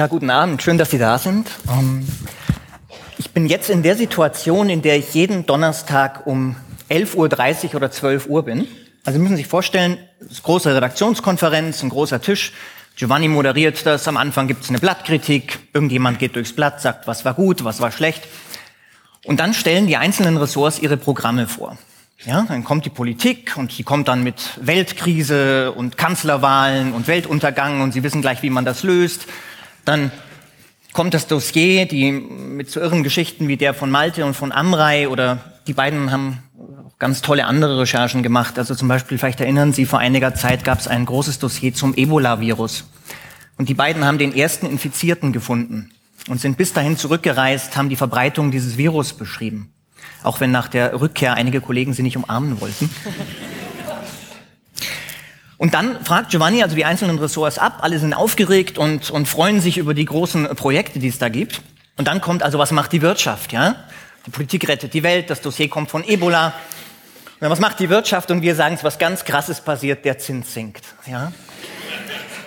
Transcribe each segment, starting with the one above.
Ja, guten Abend. Schön, dass Sie da sind. Ähm, ich bin jetzt in der Situation, in der ich jeden Donnerstag um 11.30 Uhr oder 12 Uhr bin. Also Sie müssen sich vorstellen, große Redaktionskonferenz, ein großer Tisch. Giovanni moderiert das. Am Anfang gibt es eine Blattkritik. Irgendjemand geht durchs Blatt, sagt, was war gut, was war schlecht. Und dann stellen die einzelnen Ressorts ihre Programme vor. Ja, dann kommt die Politik und die kommt dann mit Weltkrise und Kanzlerwahlen und Weltuntergang und Sie wissen gleich, wie man das löst. Dann kommt das Dossier, die mit so irren Geschichten wie der von Malte und von Amrei oder die beiden haben ganz tolle andere Recherchen gemacht. Also zum Beispiel, vielleicht erinnern Sie, vor einiger Zeit gab es ein großes Dossier zum Ebola-Virus. Und die beiden haben den ersten Infizierten gefunden und sind bis dahin zurückgereist, haben die Verbreitung dieses Virus beschrieben. Auch wenn nach der Rückkehr einige Kollegen sie nicht umarmen wollten. Und dann fragt Giovanni also die einzelnen Ressorts ab, alle sind aufgeregt und, und freuen sich über die großen Projekte, die es da gibt. Und dann kommt also, was macht die Wirtschaft, ja? Die Politik rettet die Welt, das Dossier kommt von Ebola. Und dann, was macht die Wirtschaft? Und wir sagen, es was ganz Krasses passiert, der Zins sinkt, ja?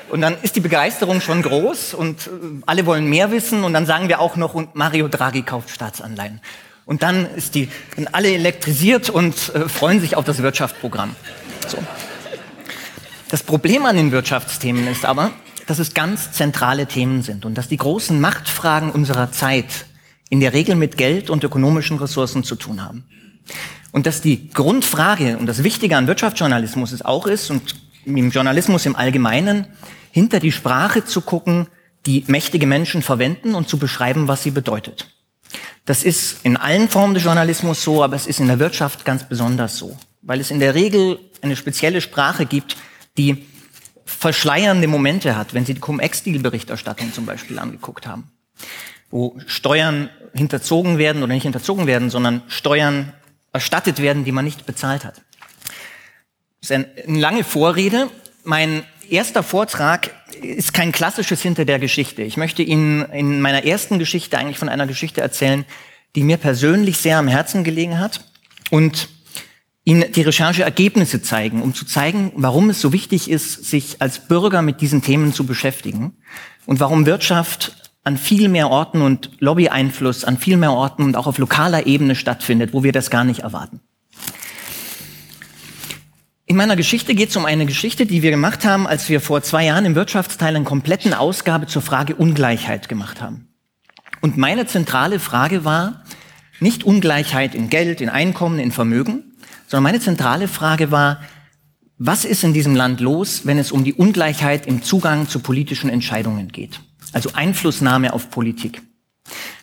Und dann ist die Begeisterung schon groß und äh, alle wollen mehr wissen. Und dann sagen wir auch noch, und Mario Draghi kauft Staatsanleihen. Und dann ist die, sind alle elektrisiert und äh, freuen sich auf das Wirtschaftsprogramm. So. Das Problem an den Wirtschaftsthemen ist aber, dass es ganz zentrale Themen sind und dass die großen Machtfragen unserer Zeit in der Regel mit Geld und ökonomischen Ressourcen zu tun haben. Und dass die Grundfrage und das Wichtige an Wirtschaftsjournalismus es auch ist und im Journalismus im Allgemeinen, hinter die Sprache zu gucken, die mächtige Menschen verwenden und zu beschreiben, was sie bedeutet. Das ist in allen Formen des Journalismus so, aber es ist in der Wirtschaft ganz besonders so, weil es in der Regel eine spezielle Sprache gibt, die verschleiernde Momente hat, wenn Sie die Cum-Ex-Deal-Berichterstattung zum Beispiel angeguckt haben, wo Steuern hinterzogen werden oder nicht hinterzogen werden, sondern Steuern erstattet werden, die man nicht bezahlt hat. Das ist eine lange Vorrede. Mein erster Vortrag ist kein klassisches Hinter der Geschichte. Ich möchte Ihnen in meiner ersten Geschichte eigentlich von einer Geschichte erzählen, die mir persönlich sehr am Herzen gelegen hat und Ihnen die Rechercheergebnisse zeigen, um zu zeigen, warum es so wichtig ist, sich als Bürger mit diesen Themen zu beschäftigen und warum Wirtschaft an viel mehr Orten und Lobby-Einfluss an viel mehr Orten und auch auf lokaler Ebene stattfindet, wo wir das gar nicht erwarten. In meiner Geschichte geht es um eine Geschichte, die wir gemacht haben, als wir vor zwei Jahren im Wirtschaftsteil eine kompletten Ausgabe zur Frage Ungleichheit gemacht haben. Und meine zentrale Frage war nicht Ungleichheit in Geld, in Einkommen, in Vermögen, sondern meine zentrale Frage war, was ist in diesem Land los, wenn es um die Ungleichheit im Zugang zu politischen Entscheidungen geht? Also Einflussnahme auf Politik.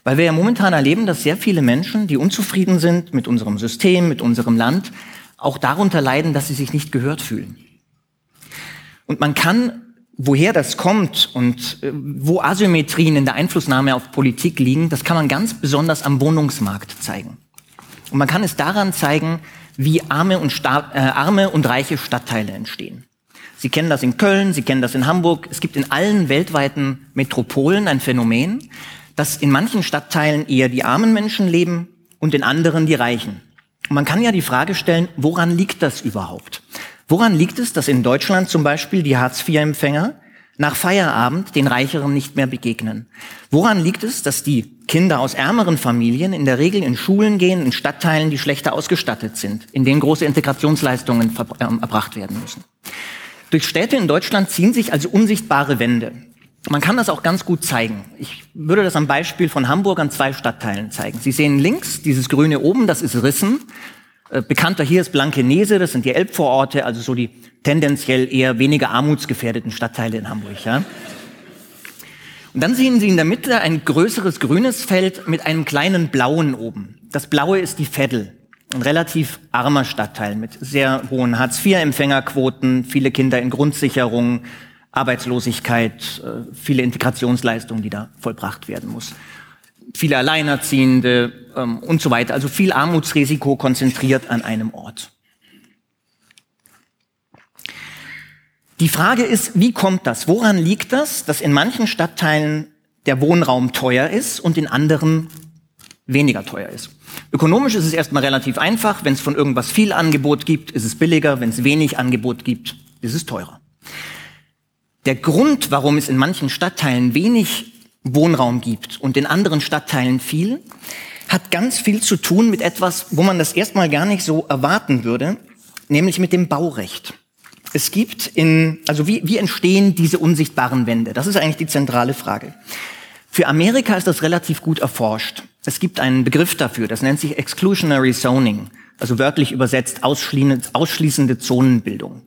Weil wir ja momentan erleben, dass sehr viele Menschen, die unzufrieden sind mit unserem System, mit unserem Land, auch darunter leiden, dass sie sich nicht gehört fühlen. Und man kann, woher das kommt und äh, wo Asymmetrien in der Einflussnahme auf Politik liegen, das kann man ganz besonders am Wohnungsmarkt zeigen. Und man kann es daran zeigen, wie arme und, Sta äh, arme und reiche Stadtteile entstehen. Sie kennen das in Köln, Sie kennen das in Hamburg. Es gibt in allen weltweiten Metropolen ein Phänomen, dass in manchen Stadtteilen eher die armen Menschen leben und in anderen die Reichen. Und man kann ja die Frage stellen, woran liegt das überhaupt? Woran liegt es, dass in Deutschland zum Beispiel die Hartz-IV-Empfänger nach Feierabend den Reicheren nicht mehr begegnen? Woran liegt es, dass die Kinder aus ärmeren Familien in der Regel in Schulen gehen, in Stadtteilen, die schlechter ausgestattet sind, in denen große Integrationsleistungen ähm, erbracht werden müssen? Durch Städte in Deutschland ziehen sich also unsichtbare Wände. Man kann das auch ganz gut zeigen. Ich würde das am Beispiel von Hamburg an zwei Stadtteilen zeigen. Sie sehen links dieses grüne oben, das ist Rissen. Äh, bekannter hier ist Blankenese, das sind die Elbvororte, also so die tendenziell eher weniger armutsgefährdeten Stadtteile in Hamburg. Ja? Und dann sehen Sie in der Mitte ein größeres grünes Feld mit einem kleinen blauen oben. Das blaue ist die Veddel, ein relativ armer Stadtteil mit sehr hohen Hartz-IV-Empfängerquoten, viele Kinder in Grundsicherung, Arbeitslosigkeit, äh, viele Integrationsleistungen, die da vollbracht werden muss. Viele Alleinerziehende ähm, und so weiter. Also viel Armutsrisiko konzentriert an einem Ort. Die Frage ist, wie kommt das? Woran liegt das, dass in manchen Stadtteilen der Wohnraum teuer ist und in anderen weniger teuer ist? Ökonomisch ist es erstmal relativ einfach. Wenn es von irgendwas viel Angebot gibt, ist es billiger. Wenn es wenig Angebot gibt, ist es teurer. der Grund, warum es in manchen Stadtteilen wenig Wohnraum gibt und in anderen Stadtteilen viel, hat ganz viel zu tun mit etwas, wo man das erstmal gar nicht so erwarten würde, nämlich mit dem Baurecht. Es gibt in, also wie, wie entstehen diese unsichtbaren Wände? Das ist eigentlich die zentrale Frage. Für Amerika ist das relativ gut erforscht. Es gibt einen Begriff dafür, das nennt sich Exclusionary Zoning, also wörtlich übersetzt ausschließende Zonenbildung.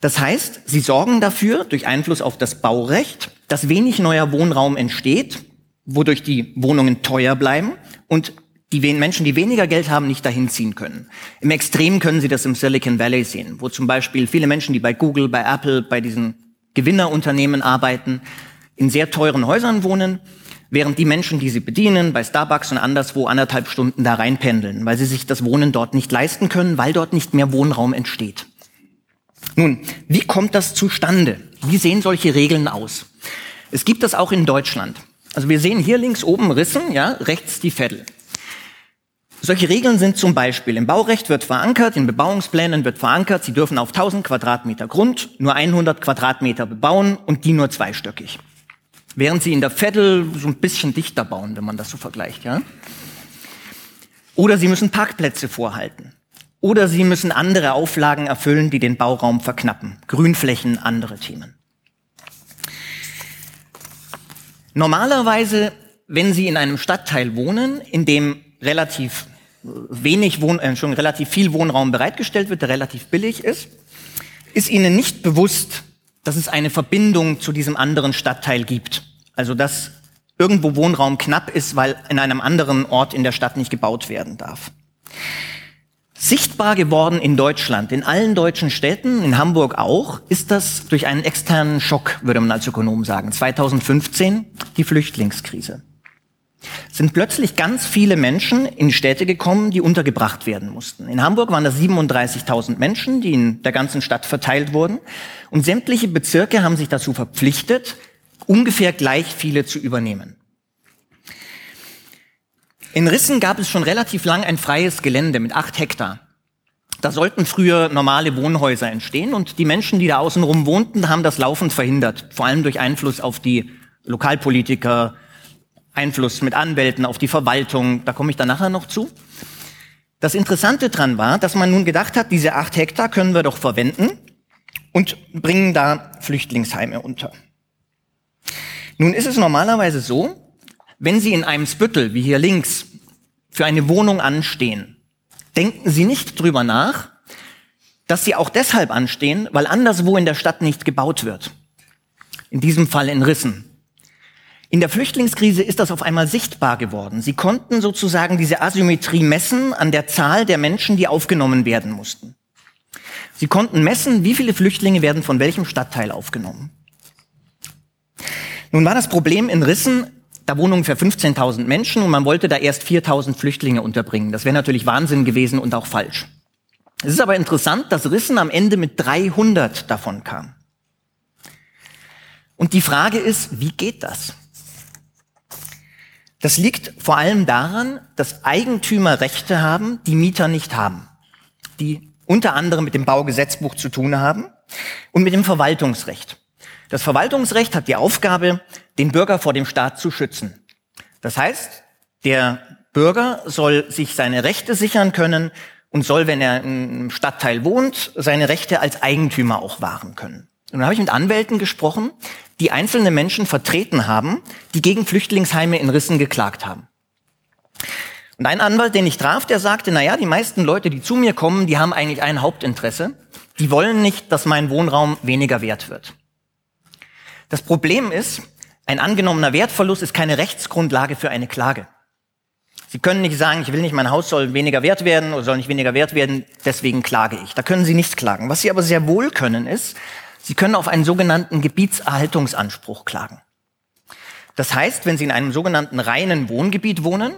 Das heißt, sie sorgen dafür, durch Einfluss auf das Baurecht, dass wenig neuer Wohnraum entsteht, wodurch die Wohnungen teuer bleiben und die Menschen, die weniger Geld haben, nicht dahin ziehen können. Im Extrem können Sie das im Silicon Valley sehen, wo zum Beispiel viele Menschen, die bei Google, bei Apple, bei diesen Gewinnerunternehmen arbeiten, in sehr teuren Häusern wohnen, während die Menschen, die sie bedienen, bei Starbucks und anderswo anderthalb Stunden da reinpendeln, weil sie sich das Wohnen dort nicht leisten können, weil dort nicht mehr Wohnraum entsteht. Nun, wie kommt das zustande? Wie sehen solche Regeln aus? Es gibt das auch in Deutschland. Also wir sehen hier links oben Rissen, ja, rechts die Vettel. Solche Regeln sind zum Beispiel im Baurecht wird verankert, in Bebauungsplänen wird verankert, Sie dürfen auf 1000 Quadratmeter Grund nur 100 Quadratmeter bebauen und die nur zweistöckig. Während Sie in der Vettel so ein bisschen dichter bauen, wenn man das so vergleicht, ja. Oder Sie müssen Parkplätze vorhalten. Oder Sie müssen andere Auflagen erfüllen, die den Bauraum verknappen. Grünflächen, andere Themen. Normalerweise, wenn Sie in einem Stadtteil wohnen, in dem relativ wenig Wohn äh, schon relativ viel Wohnraum bereitgestellt wird, der relativ billig ist, ist Ihnen nicht bewusst, dass es eine Verbindung zu diesem anderen Stadtteil gibt. Also dass irgendwo Wohnraum knapp ist, weil in einem anderen Ort in der Stadt nicht gebaut werden darf. Sichtbar geworden in Deutschland, in allen deutschen Städten, in Hamburg auch, ist das durch einen externen Schock, würde man als Ökonom sagen. 2015 die Flüchtlingskrise. Sind plötzlich ganz viele Menschen in Städte gekommen, die untergebracht werden mussten. In Hamburg waren das 37.000 Menschen, die in der ganzen Stadt verteilt wurden. Und sämtliche Bezirke haben sich dazu verpflichtet, ungefähr gleich viele zu übernehmen. In Rissen gab es schon relativ lang ein freies Gelände mit acht Hektar. Da sollten früher normale Wohnhäuser entstehen und die Menschen, die da außenrum wohnten, haben das laufend verhindert. Vor allem durch Einfluss auf die Lokalpolitiker, Einfluss mit Anwälten auf die Verwaltung. Da komme ich dann nachher noch zu. Das Interessante dran war, dass man nun gedacht hat, diese acht Hektar können wir doch verwenden und bringen da Flüchtlingsheime unter. Nun ist es normalerweise so, wenn Sie in einem Spüttel, wie hier links, für eine Wohnung anstehen, denken Sie nicht drüber nach, dass Sie auch deshalb anstehen, weil anderswo in der Stadt nicht gebaut wird. In diesem Fall in Rissen. In der Flüchtlingskrise ist das auf einmal sichtbar geworden. Sie konnten sozusagen diese Asymmetrie messen an der Zahl der Menschen, die aufgenommen werden mussten. Sie konnten messen, wie viele Flüchtlinge werden von welchem Stadtteil aufgenommen. Nun war das Problem in Rissen, da wohnen ungefähr 15.000 Menschen und man wollte da erst 4.000 Flüchtlinge unterbringen. Das wäre natürlich Wahnsinn gewesen und auch falsch. Es ist aber interessant, dass Rissen am Ende mit 300 davon kam. Und die Frage ist, wie geht das? Das liegt vor allem daran, dass Eigentümer Rechte haben, die Mieter nicht haben, die unter anderem mit dem Baugesetzbuch zu tun haben und mit dem Verwaltungsrecht. Das Verwaltungsrecht hat die Aufgabe, den Bürger vor dem Staat zu schützen. Das heißt, der Bürger soll sich seine Rechte sichern können und soll, wenn er im Stadtteil wohnt, seine Rechte als Eigentümer auch wahren können. Und dann habe ich mit Anwälten gesprochen, die einzelne Menschen vertreten haben, die gegen Flüchtlingsheime in Rissen geklagt haben. Und ein Anwalt, den ich traf, der sagte, na ja, die meisten Leute, die zu mir kommen, die haben eigentlich ein Hauptinteresse. Die wollen nicht, dass mein Wohnraum weniger wert wird. Das Problem ist, ein angenommener Wertverlust ist keine Rechtsgrundlage für eine Klage. Sie können nicht sagen, ich will nicht, mein Haus soll weniger wert werden oder soll nicht weniger wert werden, deswegen klage ich. Da können Sie nicht klagen. Was Sie aber sehr wohl können, ist, Sie können auf einen sogenannten Gebietserhaltungsanspruch klagen. Das heißt, wenn Sie in einem sogenannten reinen Wohngebiet wohnen,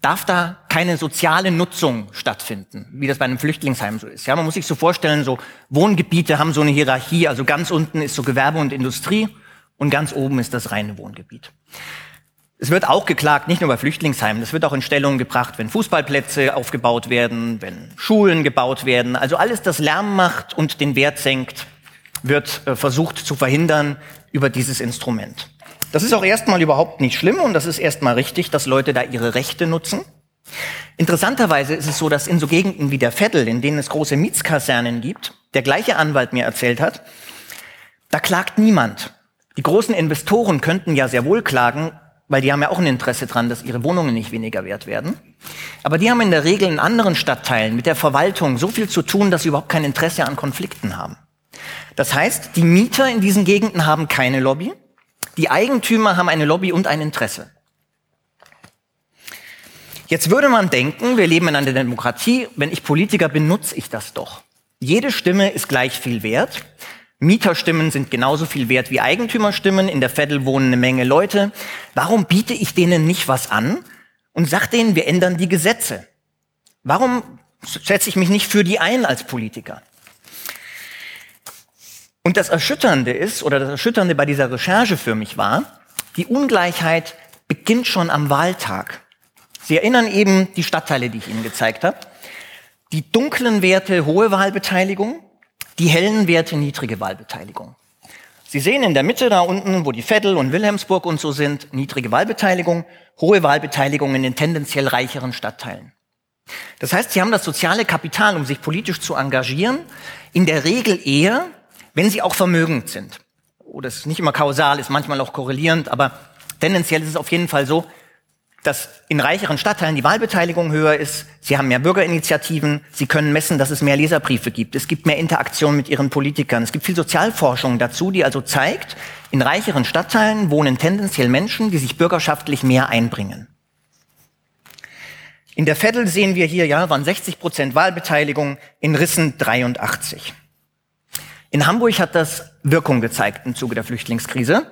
darf da keine soziale Nutzung stattfinden, wie das bei einem Flüchtlingsheim so ist. Ja, man muss sich so vorstellen, so Wohngebiete haben so eine Hierarchie, also ganz unten ist so Gewerbe und Industrie und ganz oben ist das reine Wohngebiet. Es wird auch geklagt, nicht nur bei Flüchtlingsheimen, das wird auch in Stellung gebracht, wenn Fußballplätze aufgebaut werden, wenn Schulen gebaut werden, also alles, das Lärm macht und den Wert senkt, wird äh, versucht zu verhindern über dieses Instrument. Das ist auch erstmal überhaupt nicht schlimm und das ist erstmal richtig, dass Leute da ihre Rechte nutzen. Interessanterweise ist es so, dass in so Gegenden wie der Veddel, in denen es große Mietskasernen gibt, der gleiche Anwalt mir erzählt hat, da klagt niemand. Die großen Investoren könnten ja sehr wohl klagen, weil die haben ja auch ein Interesse dran, dass ihre Wohnungen nicht weniger wert werden. Aber die haben in der Regel in anderen Stadtteilen mit der Verwaltung so viel zu tun, dass sie überhaupt kein Interesse an Konflikten haben. Das heißt, die Mieter in diesen Gegenden haben keine Lobby, die Eigentümer haben eine Lobby und ein Interesse. Jetzt würde man denken, wir leben in einer Demokratie, wenn ich Politiker bin, nutze ich das doch. Jede Stimme ist gleich viel wert. Mieterstimmen sind genauso viel wert wie Eigentümerstimmen. In der Veddel wohnen eine Menge Leute. Warum biete ich denen nicht was an und sag denen, wir ändern die Gesetze? Warum setze ich mich nicht für die ein als Politiker? Und das Erschütternde ist, oder das Erschütternde bei dieser Recherche für mich war, die Ungleichheit beginnt schon am Wahltag. Sie erinnern eben die Stadtteile, die ich Ihnen gezeigt habe. Die dunklen Werte hohe Wahlbeteiligung, die hellen Werte niedrige Wahlbeteiligung. Sie sehen in der Mitte da unten, wo die Veddel und Wilhelmsburg und so sind, niedrige Wahlbeteiligung, hohe Wahlbeteiligung in den tendenziell reicheren Stadtteilen. Das heißt, sie haben das soziale Kapital, um sich politisch zu engagieren, in der Regel eher, wenn sie auch vermögend sind. Oh, das ist nicht immer kausal, ist manchmal auch korrelierend, aber tendenziell ist es auf jeden Fall so, dass in reicheren Stadtteilen die Wahlbeteiligung höher ist. Sie haben mehr Bürgerinitiativen. Sie können messen, dass es mehr Leserbriefe gibt. Es gibt mehr Interaktion mit ihren Politikern. Es gibt viel Sozialforschung dazu, die also zeigt, in reicheren Stadtteilen wohnen tendenziell Menschen, die sich bürgerschaftlich mehr einbringen. In der Veddel sehen wir hier, ja, waren 60 Prozent Wahlbeteiligung, in Rissen 83. In Hamburg hat das Wirkung gezeigt im Zuge der Flüchtlingskrise.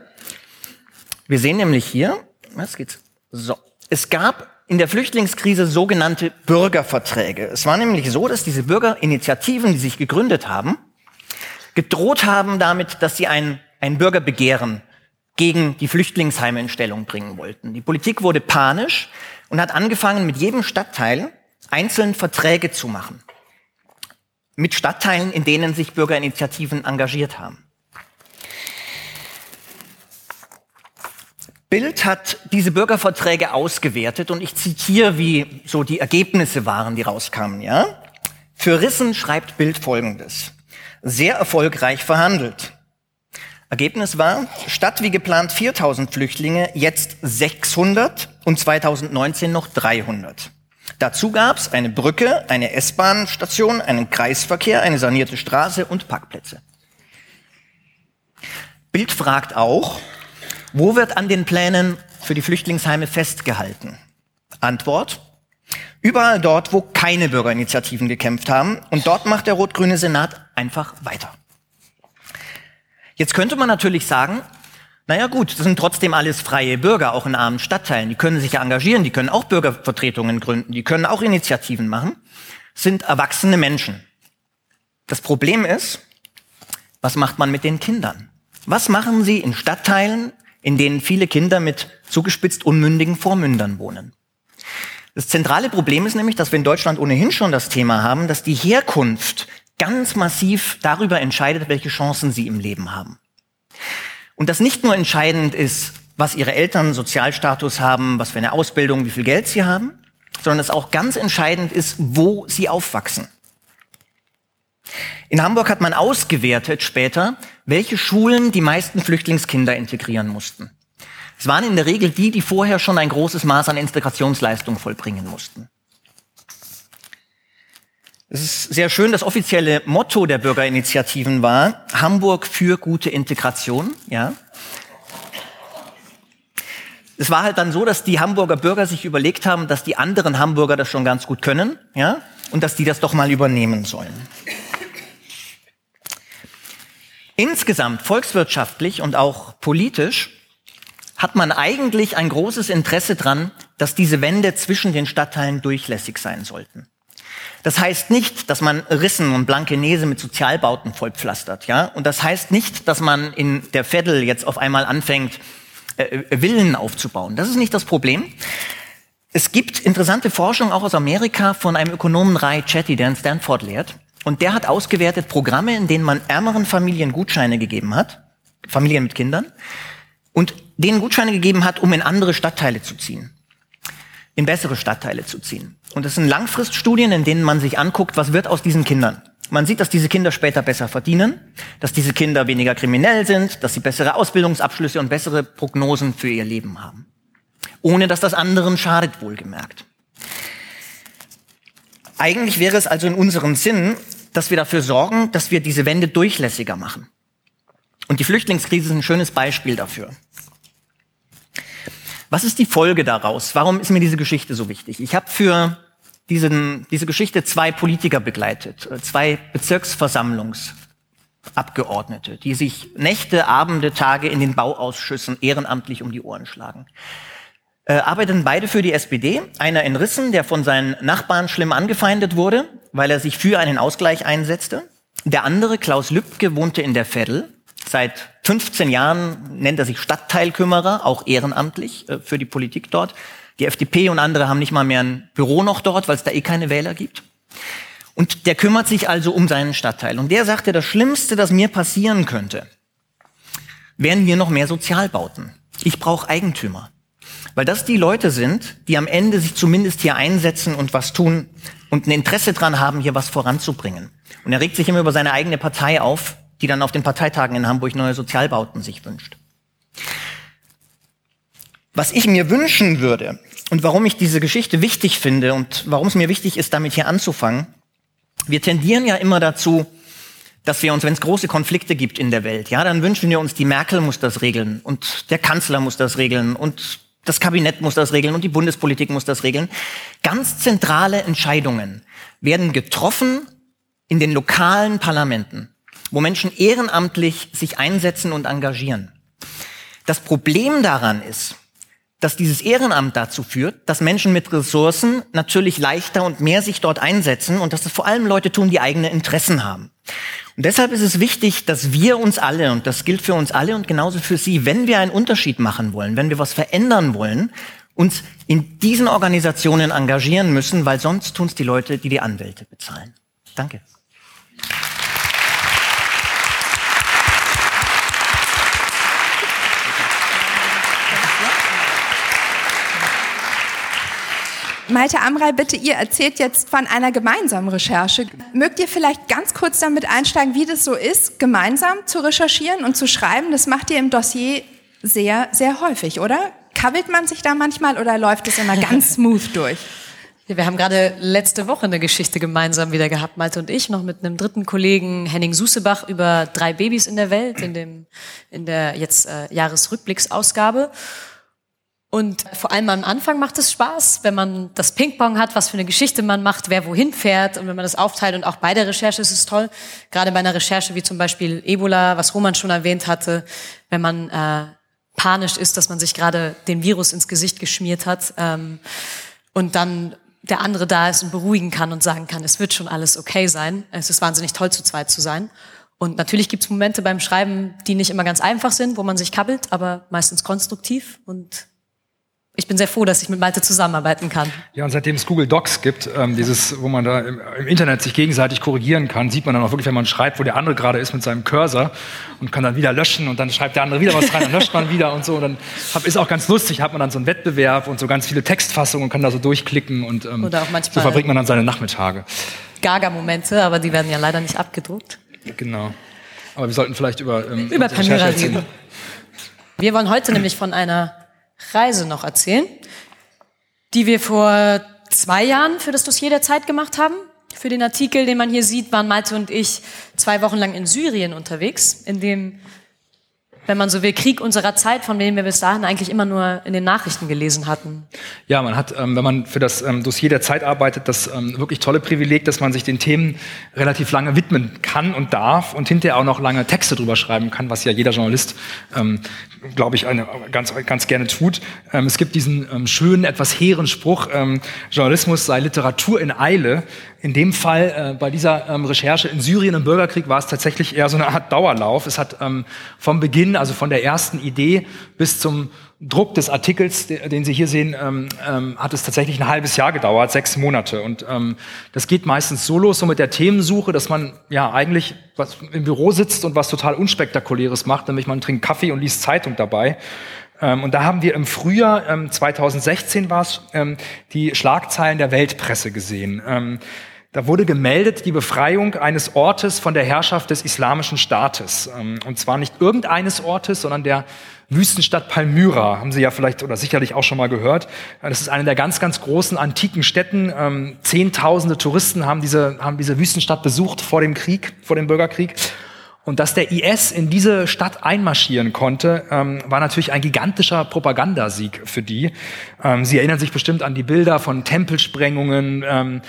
Wir sehen nämlich hier, was geht's? So. Es gab in der Flüchtlingskrise sogenannte Bürgerverträge. Es war nämlich so, dass diese Bürgerinitiativen, die sich gegründet haben, gedroht haben damit, dass sie ein, ein Bürgerbegehren gegen die Flüchtlingsheime in Stellung bringen wollten. Die Politik wurde panisch und hat angefangen, mit jedem Stadtteil einzeln Verträge zu machen. Mit Stadtteilen, in denen sich Bürgerinitiativen engagiert haben. Bild hat diese Bürgerverträge ausgewertet und ich zitiere, wie so die Ergebnisse waren, die rauskamen, ja? Für Rissen schreibt Bild Folgendes. Sehr erfolgreich verhandelt. Ergebnis war, statt wie geplant 4000 Flüchtlinge, jetzt 600 und 2019 noch 300. Dazu gab es eine Brücke, eine S-Bahn-Station, einen Kreisverkehr, eine sanierte Straße und Parkplätze. Bild fragt auch, wo wird an den Plänen für die Flüchtlingsheime festgehalten? Antwort. Überall dort, wo keine Bürgerinitiativen gekämpft haben. Und dort macht der rot-grüne Senat einfach weiter. Jetzt könnte man natürlich sagen, naja gut, das sind trotzdem alles freie Bürger, auch in armen Stadtteilen. Die können sich ja engagieren, die können auch Bürgervertretungen gründen, die können auch Initiativen machen, sind erwachsene Menschen. Das Problem ist, was macht man mit den Kindern? Was machen sie in Stadtteilen, in denen viele Kinder mit zugespitzt unmündigen Vormündern wohnen. Das zentrale Problem ist nämlich, dass wir in Deutschland ohnehin schon das Thema haben, dass die Herkunft ganz massiv darüber entscheidet, welche Chancen sie im Leben haben. Und das nicht nur entscheidend ist, was ihre Eltern Sozialstatus haben, was für eine Ausbildung, wie viel Geld sie haben, sondern es auch ganz entscheidend ist, wo sie aufwachsen. In Hamburg hat man ausgewertet später, welche Schulen die meisten Flüchtlingskinder integrieren mussten. Es waren in der Regel die, die vorher schon ein großes Maß an Integrationsleistung vollbringen mussten. Es ist sehr schön, das offizielle Motto der Bürgerinitiativen war Hamburg für gute Integration, ja. Es war halt dann so, dass die Hamburger Bürger sich überlegt haben, dass die anderen Hamburger das schon ganz gut können, ja, und dass die das doch mal übernehmen sollen. Insgesamt volkswirtschaftlich und auch politisch hat man eigentlich ein großes Interesse dran, dass diese Wände zwischen den Stadtteilen durchlässig sein sollten. Das heißt nicht, dass man Rissen und blanke Nese mit Sozialbauten vollpflastert, ja. Und das heißt nicht, dass man in der Veddel jetzt auf einmal anfängt, äh, Villen aufzubauen. Das ist nicht das Problem. Es gibt interessante Forschung auch aus Amerika von einem Ökonomen Ray Chetty, der in Stanford lehrt. Und der hat ausgewertet Programme, in denen man ärmeren Familien Gutscheine gegeben hat, Familien mit Kindern, und denen Gutscheine gegeben hat, um in andere Stadtteile zu ziehen, in bessere Stadtteile zu ziehen. Und das sind Langfriststudien, in denen man sich anguckt, was wird aus diesen Kindern. Man sieht, dass diese Kinder später besser verdienen, dass diese Kinder weniger kriminell sind, dass sie bessere Ausbildungsabschlüsse und bessere Prognosen für ihr Leben haben. Ohne dass das anderen schadet, wohlgemerkt. Eigentlich wäre es also in unserem Sinn, dass wir dafür sorgen, dass wir diese Wende durchlässiger machen. Und die Flüchtlingskrise ist ein schönes Beispiel dafür. Was ist die Folge daraus? Warum ist mir diese Geschichte so wichtig? Ich habe für diesen, diese Geschichte zwei Politiker begleitet, äh, zwei Bezirksversammlungsabgeordnete, die sich Nächte, Abende, Tage in den Bauausschüssen ehrenamtlich um die Ohren schlagen. Äh, arbeiteten beide für die SPD. Einer in Rissen, der von seinen Nachbarn schlimm angefeindet wurde, weil er sich für einen Ausgleich einsetzte. Der andere, Klaus Lübcke, wohnte in der Veddel, Seit 15 Jahren nennt er sich Stadtteilkümmerer, auch ehrenamtlich äh, für die Politik dort. Die FDP und andere haben nicht mal mehr ein Büro noch dort, weil es da eh keine Wähler gibt. Und der kümmert sich also um seinen Stadtteil. Und der sagte, das Schlimmste, das mir passieren könnte, wären hier noch mehr Sozialbauten. Ich brauche Eigentümer. Weil das die Leute sind, die am Ende sich zumindest hier einsetzen und was tun und ein Interesse dran haben, hier was voranzubringen. Und er regt sich immer über seine eigene Partei auf, die dann auf den Parteitagen in Hamburg neue Sozialbauten sich wünscht. Was ich mir wünschen würde und warum ich diese Geschichte wichtig finde und warum es mir wichtig ist, damit hier anzufangen, wir tendieren ja immer dazu, dass wir uns, wenn es große Konflikte gibt in der Welt, ja, dann wünschen wir uns, die Merkel muss das regeln und der Kanzler muss das regeln und das Kabinett muss das regeln und die Bundespolitik muss das regeln. Ganz zentrale Entscheidungen werden getroffen in den lokalen Parlamenten wo Menschen ehrenamtlich sich einsetzen und engagieren. Das Problem daran ist, dass dieses Ehrenamt dazu führt, dass Menschen mit Ressourcen natürlich leichter und mehr sich dort einsetzen und dass das vor allem Leute tun, die eigene Interessen haben. Und deshalb ist es wichtig, dass wir uns alle, und das gilt für uns alle und genauso für Sie, wenn wir einen Unterschied machen wollen, wenn wir was verändern wollen, uns in diesen Organisationen engagieren müssen, weil sonst tun es die Leute, die die Anwälte bezahlen. Danke. Malte Amrei, bitte, ihr erzählt jetzt von einer gemeinsamen Recherche. Mögt ihr vielleicht ganz kurz damit einsteigen, wie das so ist, gemeinsam zu recherchieren und zu schreiben? Das macht ihr im Dossier sehr, sehr häufig, oder? Kabbelt man sich da manchmal oder läuft es immer ganz smooth durch? Wir haben gerade letzte Woche eine Geschichte gemeinsam wieder gehabt, Malte und ich, noch mit einem dritten Kollegen, Henning Susebach, über drei Babys in der Welt, in, dem, in der jetzt äh, Jahresrückblicksausgabe. Und vor allem am Anfang macht es Spaß, wenn man das Ping-Pong hat, was für eine Geschichte man macht, wer wohin fährt und wenn man das aufteilt. Und auch bei der Recherche ist es toll. Gerade bei einer Recherche wie zum Beispiel Ebola, was Roman schon erwähnt hatte, wenn man äh, panisch ist, dass man sich gerade den Virus ins Gesicht geschmiert hat ähm, und dann der andere da ist und beruhigen kann und sagen kann, es wird schon alles okay sein. Es ist wahnsinnig toll, zu zweit zu sein. Und natürlich gibt es Momente beim Schreiben, die nicht immer ganz einfach sind, wo man sich kabbelt, aber meistens konstruktiv und ich bin sehr froh, dass ich mit Malte zusammenarbeiten kann. Ja, und seitdem es Google Docs gibt, ähm, dieses, wo man da im, im, Internet sich gegenseitig korrigieren kann, sieht man dann auch wirklich, wenn man schreibt, wo der andere gerade ist mit seinem Cursor und kann dann wieder löschen und dann schreibt der andere wieder was rein, dann löscht man wieder und so. Und dann hab, ist auch ganz lustig, hat man dann so einen Wettbewerb und so ganz viele Textfassungen und kann da so durchklicken und ähm, Oder auch manchmal so verbringt man dann seine Nachmittage. Gaga-Momente, aber die werden ja leider nicht abgedruckt. Genau. Aber wir sollten vielleicht über ähm, über Panera reden. Wir wollen heute nämlich von einer Reise noch erzählen, die wir vor zwei Jahren für das Dossier der Zeit gemacht haben. Für den Artikel, den man hier sieht, waren Malte und ich zwei Wochen lang in Syrien unterwegs, in dem wenn man so will, Krieg unserer Zeit, von dem wir bis dahin eigentlich immer nur in den Nachrichten gelesen hatten. Ja, man hat, ähm, wenn man für das ähm, Dossier der Zeit arbeitet, das ähm, wirklich tolle Privileg, dass man sich den Themen relativ lange widmen kann und darf und hinterher auch noch lange Texte drüber schreiben kann, was ja jeder Journalist, glaube ich, eine, ganz, ganz gerne tut. es gibt diesen schönen, etwas hehren Spruch, Journalismus sei Literatur in Eile. In dem Fall, äh, bei dieser Recherche in Syrien im Bürgerkrieg, war es tatsächlich eher so eine Art Dauerlauf. Es hat vom Beginn also von der ersten Idee bis zum Druck des Artikels, den Sie hier sehen, ähm, ähm, hat es tatsächlich ein halbes Jahr gedauert, sechs Monate. Und ähm, das geht meistens so los, so mit der Themensuche, dass man ja eigentlich was im Büro sitzt und was total unspektakuläres macht, nämlich man trinkt Kaffee und liest Zeitung dabei. Ähm, und da haben wir im Frühjahr, ähm, 2016 war es, ähm, die Schlagzeilen der Weltpresse gesehen. Da wurde gemeldet die Befreiung eines Ortes von der Herrschaft des Islamischen Staates. Ähm, und zwar nicht irgendeines Ortes, sondern der Wüstenstadt Palmyra, haben Sie ja vielleicht oder sicherlich auch schon mal gehört. Das ist eine der ganz, ganz großen antiken Städten. Ähm, Zehntausende Touristen haben diese, haben diese Wüstenstadt besucht vor dem Krieg, vor dem Bürgerkrieg. Und dass der IS in diese Stadt einmarschieren konnte, ähm, war natürlich ein gigantischer Propagandasieg für die. Ähm, Sie erinnern sich bestimmt an die Bilder von Tempelsprengungen, ähm,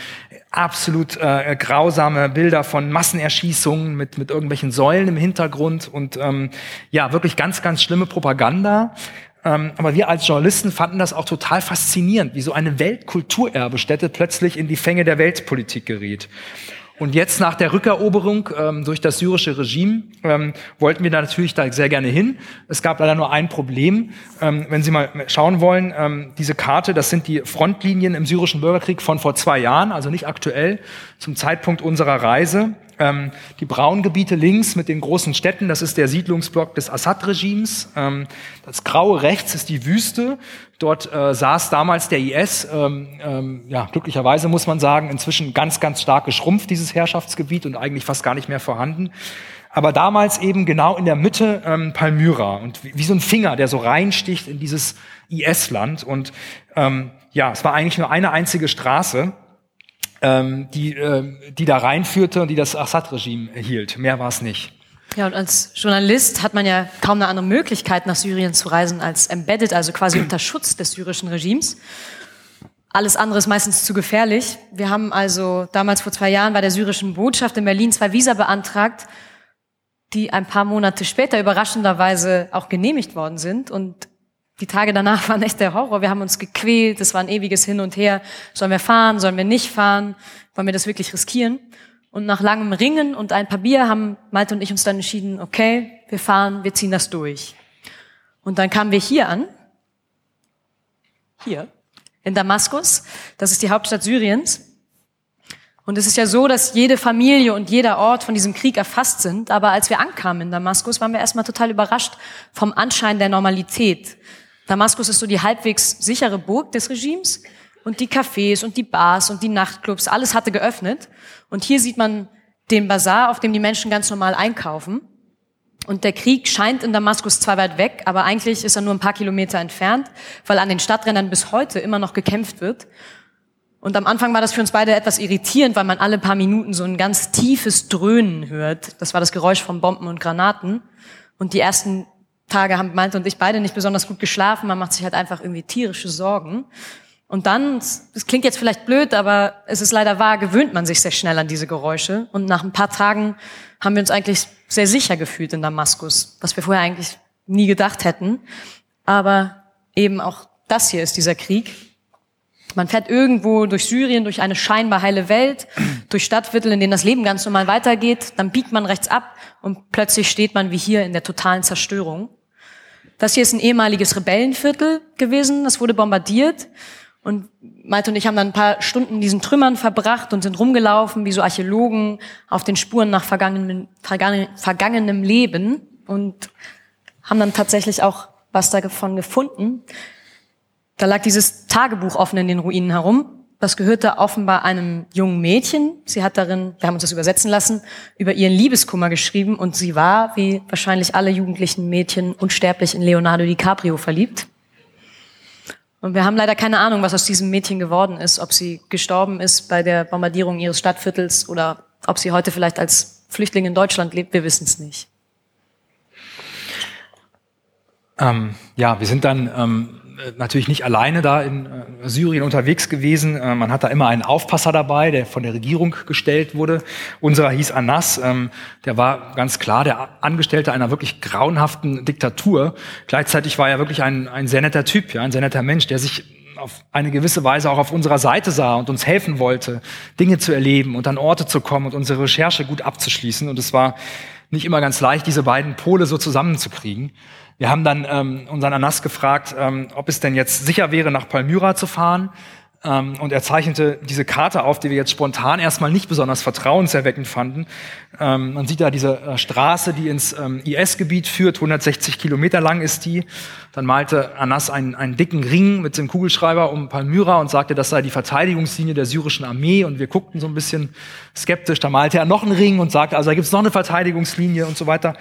absolut äh, grausame Bilder von Massenerschießungen mit, mit irgendwelchen Säulen im Hintergrund und ähm, ja, wirklich ganz, ganz schlimme Propaganda. Ähm, aber wir als Journalisten fanden das auch total faszinierend, wie so eine Weltkulturerbestätte plötzlich in die Fänge der Weltpolitik geriet. Und jetzt nach der Rückeroberung ähm, durch das syrische Regime ähm, wollten wir da natürlich da sehr gerne hin. Es gab leider nur ein Problem. Ähm, wenn Sie mal schauen wollen, ähm, diese Karte, das sind die Frontlinien im syrischen Bürgerkrieg von vor zwei Jahren, also nicht aktuell, zum Zeitpunkt unserer Reise. Ähm, die braunen Gebiete links mit den großen Städten, das ist der Siedlungsblock des Assad-Regimes. Ähm, das graue rechts ist die Wüste. Dort äh, saß damals der IS. Ähm, ähm, ja, glücklicherweise muss man sagen, inzwischen ganz, ganz stark geschrumpft, dieses Herrschaftsgebiet und eigentlich fast gar nicht mehr vorhanden. Aber damals eben genau in der Mitte ähm, Palmyra und wie, wie, so ein Finger, der so reinsticht in dieses IS-Land. Und ähm, ja, es war eigentlich nur eine einzige Straße ähm, die, äh, die da reinführte und die das Assad-Regime hielt. Mehr war es nicht. Ja, und als Journalist hat man ja kaum eine andere Möglichkeit, nach Syrien zu reisen, als embedded, also quasi unter Schutz des syrischen Regimes. Alles andere ist meistens zu gefährlich. Wir haben also damals vor zwei Jahren bei der syrischen Botschaft in Berlin zwei Visa beantragt, die ein paar Monate später überraschenderweise auch genehmigt worden sind. Und die Tage danach waren echt der Horror. Wir haben uns gequält, es war ein ewiges Hin und Her. Sollen wir fahren, sollen wir nicht fahren? Wollen wir das wirklich riskieren? Und nach langem Ringen und ein paar Bier haben Malte und ich uns dann entschieden, okay, wir fahren, wir ziehen das durch. Und dann kamen wir hier an, hier, in Damaskus. Das ist die Hauptstadt Syriens. Und es ist ja so, dass jede Familie und jeder Ort von diesem Krieg erfasst sind. Aber als wir ankamen in Damaskus, waren wir erstmal total überrascht vom Anschein der Normalität. Damaskus ist so die halbwegs sichere Burg des Regimes und die Cafés und die Bars und die Nachtclubs, alles hatte geöffnet. Und hier sieht man den Bazar, auf dem die Menschen ganz normal einkaufen. Und der Krieg scheint in Damaskus zwar weit weg, aber eigentlich ist er nur ein paar Kilometer entfernt, weil an den Stadträndern bis heute immer noch gekämpft wird. Und am Anfang war das für uns beide etwas irritierend, weil man alle paar Minuten so ein ganz tiefes Dröhnen hört. Das war das Geräusch von Bomben und Granaten. Und die ersten Tage haben Malte und ich beide nicht besonders gut geschlafen. Man macht sich halt einfach irgendwie tierische Sorgen. Und dann, das klingt jetzt vielleicht blöd, aber es ist leider wahr, gewöhnt man sich sehr schnell an diese Geräusche. Und nach ein paar Tagen haben wir uns eigentlich sehr sicher gefühlt in Damaskus, was wir vorher eigentlich nie gedacht hätten. Aber eben auch das hier ist dieser Krieg. Man fährt irgendwo durch Syrien, durch eine scheinbar heile Welt, durch Stadtviertel, in denen das Leben ganz normal weitergeht, dann biegt man rechts ab und plötzlich steht man wie hier in der totalen Zerstörung. Das hier ist ein ehemaliges Rebellenviertel gewesen, das wurde bombardiert und Malte und ich haben dann ein paar Stunden in diesen Trümmern verbracht und sind rumgelaufen wie so Archäologen auf den Spuren nach vergangenem, vergangenem Leben und haben dann tatsächlich auch was davon gefunden. Da lag dieses Tagebuch offen in den Ruinen herum. Das gehörte offenbar einem jungen Mädchen. Sie hat darin, wir haben uns das übersetzen lassen, über ihren Liebeskummer geschrieben und sie war, wie wahrscheinlich alle jugendlichen Mädchen, unsterblich in Leonardo DiCaprio verliebt. Und wir haben leider keine Ahnung, was aus diesem Mädchen geworden ist, ob sie gestorben ist bei der Bombardierung ihres Stadtviertels oder ob sie heute vielleicht als Flüchtling in Deutschland lebt, wir wissen es nicht. Ähm, ja, wir sind dann ähm, äh, natürlich nicht alleine da in äh, Syrien unterwegs gewesen. Äh, man hat da immer einen Aufpasser dabei, der von der Regierung gestellt wurde. Unserer hieß Anas. Ähm, der war ganz klar der Angestellte einer wirklich grauenhaften Diktatur. Gleichzeitig war er wirklich ein, ein sehr netter Typ, ja, ein sehr netter Mensch, der sich auf eine gewisse Weise auch auf unserer Seite sah und uns helfen wollte, Dinge zu erleben und an Orte zu kommen und unsere Recherche gut abzuschließen. Und es war nicht immer ganz leicht, diese beiden Pole so zusammenzukriegen. Wir haben dann ähm, unseren Anas gefragt, ähm, ob es denn jetzt sicher wäre, nach Palmyra zu fahren. Ähm, und er zeichnete diese Karte auf, die wir jetzt spontan erstmal nicht besonders vertrauenserweckend fanden. Ähm, man sieht da diese äh, Straße, die ins ähm, IS-Gebiet führt, 160 Kilometer lang ist die. Dann malte Anas einen, einen dicken Ring mit dem Kugelschreiber um Palmyra und sagte, das sei die Verteidigungslinie der syrischen Armee. Und wir guckten so ein bisschen skeptisch. Da malte er noch einen Ring und sagte, also da gibt es noch eine Verteidigungslinie und so weiter.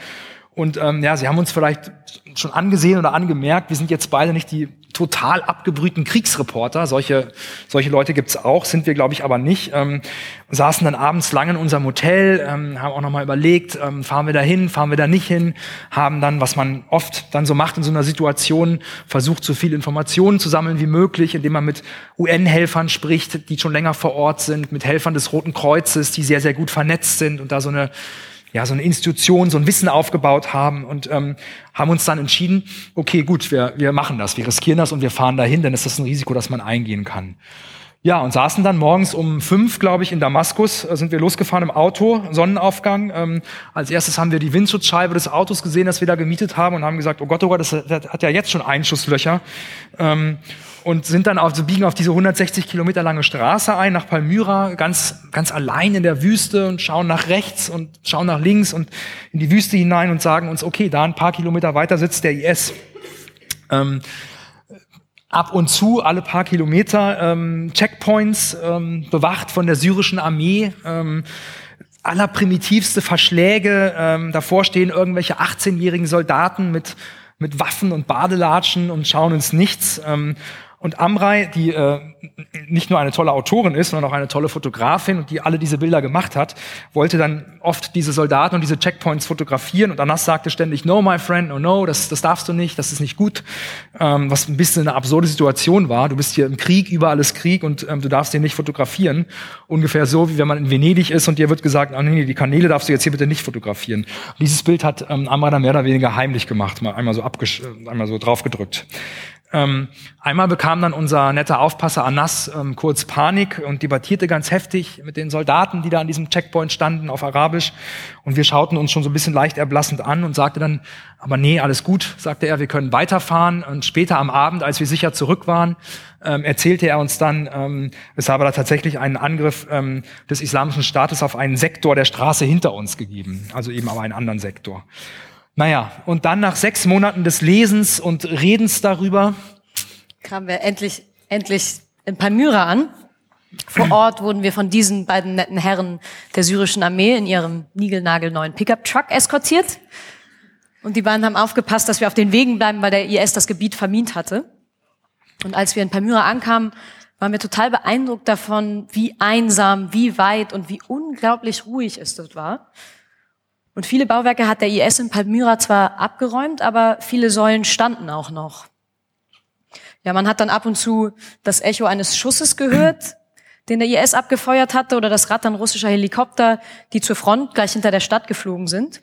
Und ähm, ja, Sie haben uns vielleicht schon angesehen oder angemerkt, wir sind jetzt beide nicht die total abgebrühten Kriegsreporter. Solche, solche Leute gibt's auch, sind wir, glaube ich, aber nicht. Ähm, saßen dann abends lang in unserem Hotel, ähm, haben auch nochmal überlegt, ähm, fahren wir da hin, fahren wir da nicht hin, haben dann, was man oft dann so macht in so einer Situation, versucht, so viel Informationen zu sammeln wie möglich, indem man mit UN-Helfern spricht, die schon länger vor Ort sind, mit Helfern des Roten Kreuzes, die sehr, sehr gut vernetzt sind und da so eine ja, so eine Institution, so ein Wissen aufgebaut haben und ähm, haben uns dann entschieden, okay, gut, wir, wir machen das, wir riskieren das und wir fahren dahin, denn es ist ein Risiko, das man eingehen kann. Ja, und saßen dann morgens um fünf, glaube ich, in Damaskus, äh, sind wir losgefahren im Auto, Sonnenaufgang. Ähm, als erstes haben wir die Windschutzscheibe des Autos gesehen, das wir da gemietet haben und haben gesagt, oh Gott, oh Gott, das, hat ja jetzt schon Einschusslöcher. Ähm, und sind dann auf, so biegen auf diese 160 Kilometer lange Straße ein nach Palmyra, ganz, ganz allein in der Wüste und schauen nach rechts und schauen nach links und in die Wüste hinein und sagen uns, okay, da ein paar Kilometer weiter sitzt der IS. Ähm, ab und zu, alle paar Kilometer, ähm, Checkpoints, ähm, bewacht von der syrischen Armee, ähm, allerprimitivste Verschläge, ähm, davor stehen irgendwelche 18-jährigen Soldaten mit mit Waffen und Badelatschen und schauen uns nichts. Ähm, und Amrei, die äh, nicht nur eine tolle Autorin ist, sondern auch eine tolle Fotografin und die alle diese Bilder gemacht hat, wollte dann oft diese Soldaten und diese Checkpoints fotografieren. Und Anas sagte ständig, no, my friend, no, no, das, das darfst du nicht, das ist nicht gut. Ähm, was ein bisschen eine absurde Situation war. Du bist hier im Krieg, überall ist Krieg und ähm, du darfst den nicht fotografieren. Ungefähr so, wie wenn man in Venedig ist und dir wird gesagt, oh, nee, die Kanäle darfst du jetzt hier bitte nicht fotografieren. Und dieses Bild hat ähm, Amrei dann mehr oder weniger heimlich gemacht, mal einmal so, abgesch einmal so draufgedrückt. Ähm, einmal bekam dann unser netter Aufpasser Anas ähm, kurz Panik und debattierte ganz heftig mit den Soldaten, die da an diesem Checkpoint standen, auf Arabisch. Und wir schauten uns schon so ein bisschen leicht erblassend an und sagte dann, aber nee, alles gut, sagte er, wir können weiterfahren. Und später am Abend, als wir sicher zurück waren, ähm, erzählte er uns dann, ähm, es habe da tatsächlich einen Angriff ähm, des Islamischen Staates auf einen Sektor der Straße hinter uns gegeben, also eben aber einen anderen Sektor. Naja, und dann nach sechs Monaten des Lesens und Redens darüber kamen wir endlich, endlich in Palmyra an. Vor Ort wurden wir von diesen beiden netten Herren der syrischen Armee in ihrem niegelnagelneuen Pickup-Truck eskortiert. Und die beiden haben aufgepasst, dass wir auf den Wegen bleiben, weil der IS das Gebiet vermint hatte. Und als wir in Palmyra ankamen, waren wir total beeindruckt davon, wie einsam, wie weit und wie unglaublich ruhig es dort war. Und viele Bauwerke hat der IS in Palmyra zwar abgeräumt, aber viele Säulen standen auch noch. Ja, man hat dann ab und zu das Echo eines Schusses gehört, den der IS abgefeuert hatte, oder das Rattern russischer Helikopter, die zur Front gleich hinter der Stadt geflogen sind.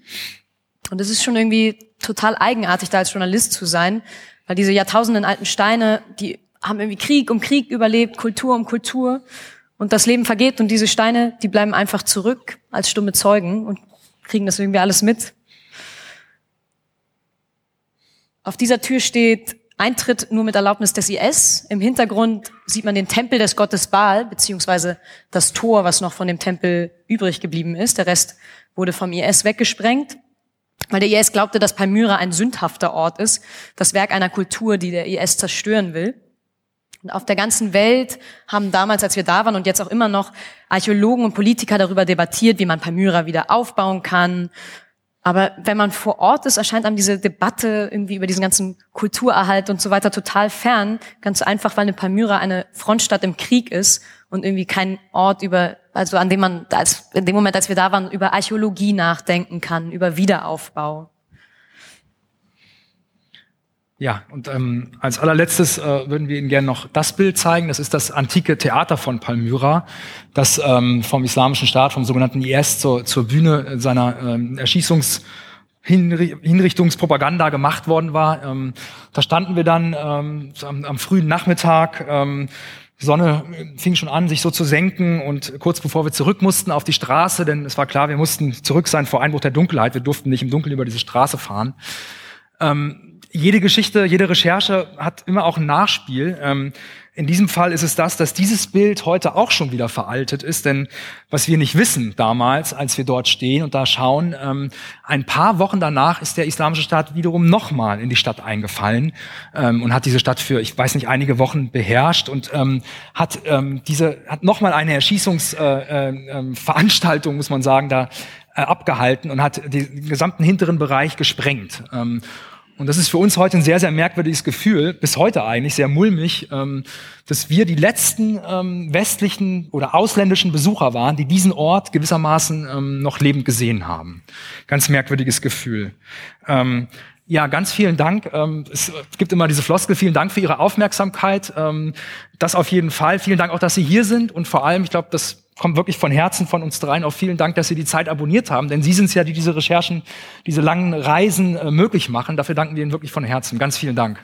Und es ist schon irgendwie total eigenartig, da als Journalist zu sein, weil diese jahrtausenden alten Steine, die haben irgendwie Krieg um Krieg überlebt, Kultur um Kultur. Und das Leben vergeht und diese Steine, die bleiben einfach zurück als stumme Zeugen und kriegen das irgendwie alles mit. Auf dieser Tür steht Eintritt nur mit Erlaubnis des IS. Im Hintergrund sieht man den Tempel des Gottes Baal, beziehungsweise das Tor, was noch von dem Tempel übrig geblieben ist. Der Rest wurde vom IS weggesprengt, weil der IS glaubte, dass Palmyra ein sündhafter Ort ist, das Werk einer Kultur, die der IS zerstören will. Und auf der ganzen Welt haben damals, als wir da waren und jetzt auch immer noch, Archäologen und Politiker darüber debattiert, wie man Palmyra wieder aufbauen kann. Aber wenn man vor Ort ist, erscheint einem diese Debatte irgendwie über diesen ganzen Kulturerhalt und so weiter total fern. Ganz einfach, weil eine Palmyra eine Frontstadt im Krieg ist und irgendwie kein Ort über, also an dem man, als, in dem Moment, als wir da waren, über Archäologie nachdenken kann, über Wiederaufbau. Ja, und ähm, als allerletztes äh, würden wir Ihnen gerne noch das Bild zeigen. Das ist das antike Theater von Palmyra, das ähm, vom Islamischen Staat, vom sogenannten IS zur, zur Bühne seiner ähm, Erschießungs- Hinrichtungspropaganda gemacht worden war. Ähm, da standen wir dann ähm, am, am, frühen Nachmittag. Ähm, Sonne fing schon an, sich so zu senken und kurz bevor wir zurück mussten auf die Straße, denn es war klar, wir mussten zurück sein vor Einbruch der Dunkelheit. Wir durften nicht im Dunkeln über diese Straße fahren. Ähm, jede Geschichte, jede Recherche hat immer auch ein Nachspiel. Ähm, in diesem Fall ist es das, dass dieses Bild heute auch schon wieder veraltet ist, denn was wir nicht wissen damals, als wir dort stehen und da schauen, ähm, ein paar Wochen danach ist der Islamische Staat wiederum nochmal in die Stadt eingefallen ähm, und hat diese Stadt für, ich weiß nicht, einige Wochen beherrscht und ähm, hat ähm, diese hat nochmal eine Erschießungsveranstaltung, äh, äh, muss man sagen, da äh, abgehalten und hat den gesamten hinteren Bereich gesprengt. Und das ist für uns heute ein sehr, sehr merkwürdiges Gefühl, bis heute eigentlich sehr mulmig, ähm, dass wir die letzten ähm, westlichen oder ausländischen Besucher waren, die diesen Ort gewissermaßen ähm, noch lebend gesehen haben. Ganz merkwürdiges Gefühl. Ja, ganz vielen Dank. Es gibt immer diese Floskel. Vielen Dank für Ihre Aufmerksamkeit. Das auf jeden Fall. Vielen Dank auch, dass Sie hier sind. Und vor allem, ich glaube, das kommt wirklich von Herzen von uns dreien. Auch vielen Dank, dass Sie die Zeit abonniert haben, denn Sie sind es ja, die diese Recherchen, diese langen Reisen äh, möglich machen. Dafür danken wir Ihnen wirklich von Herzen. Ganz vielen Dank.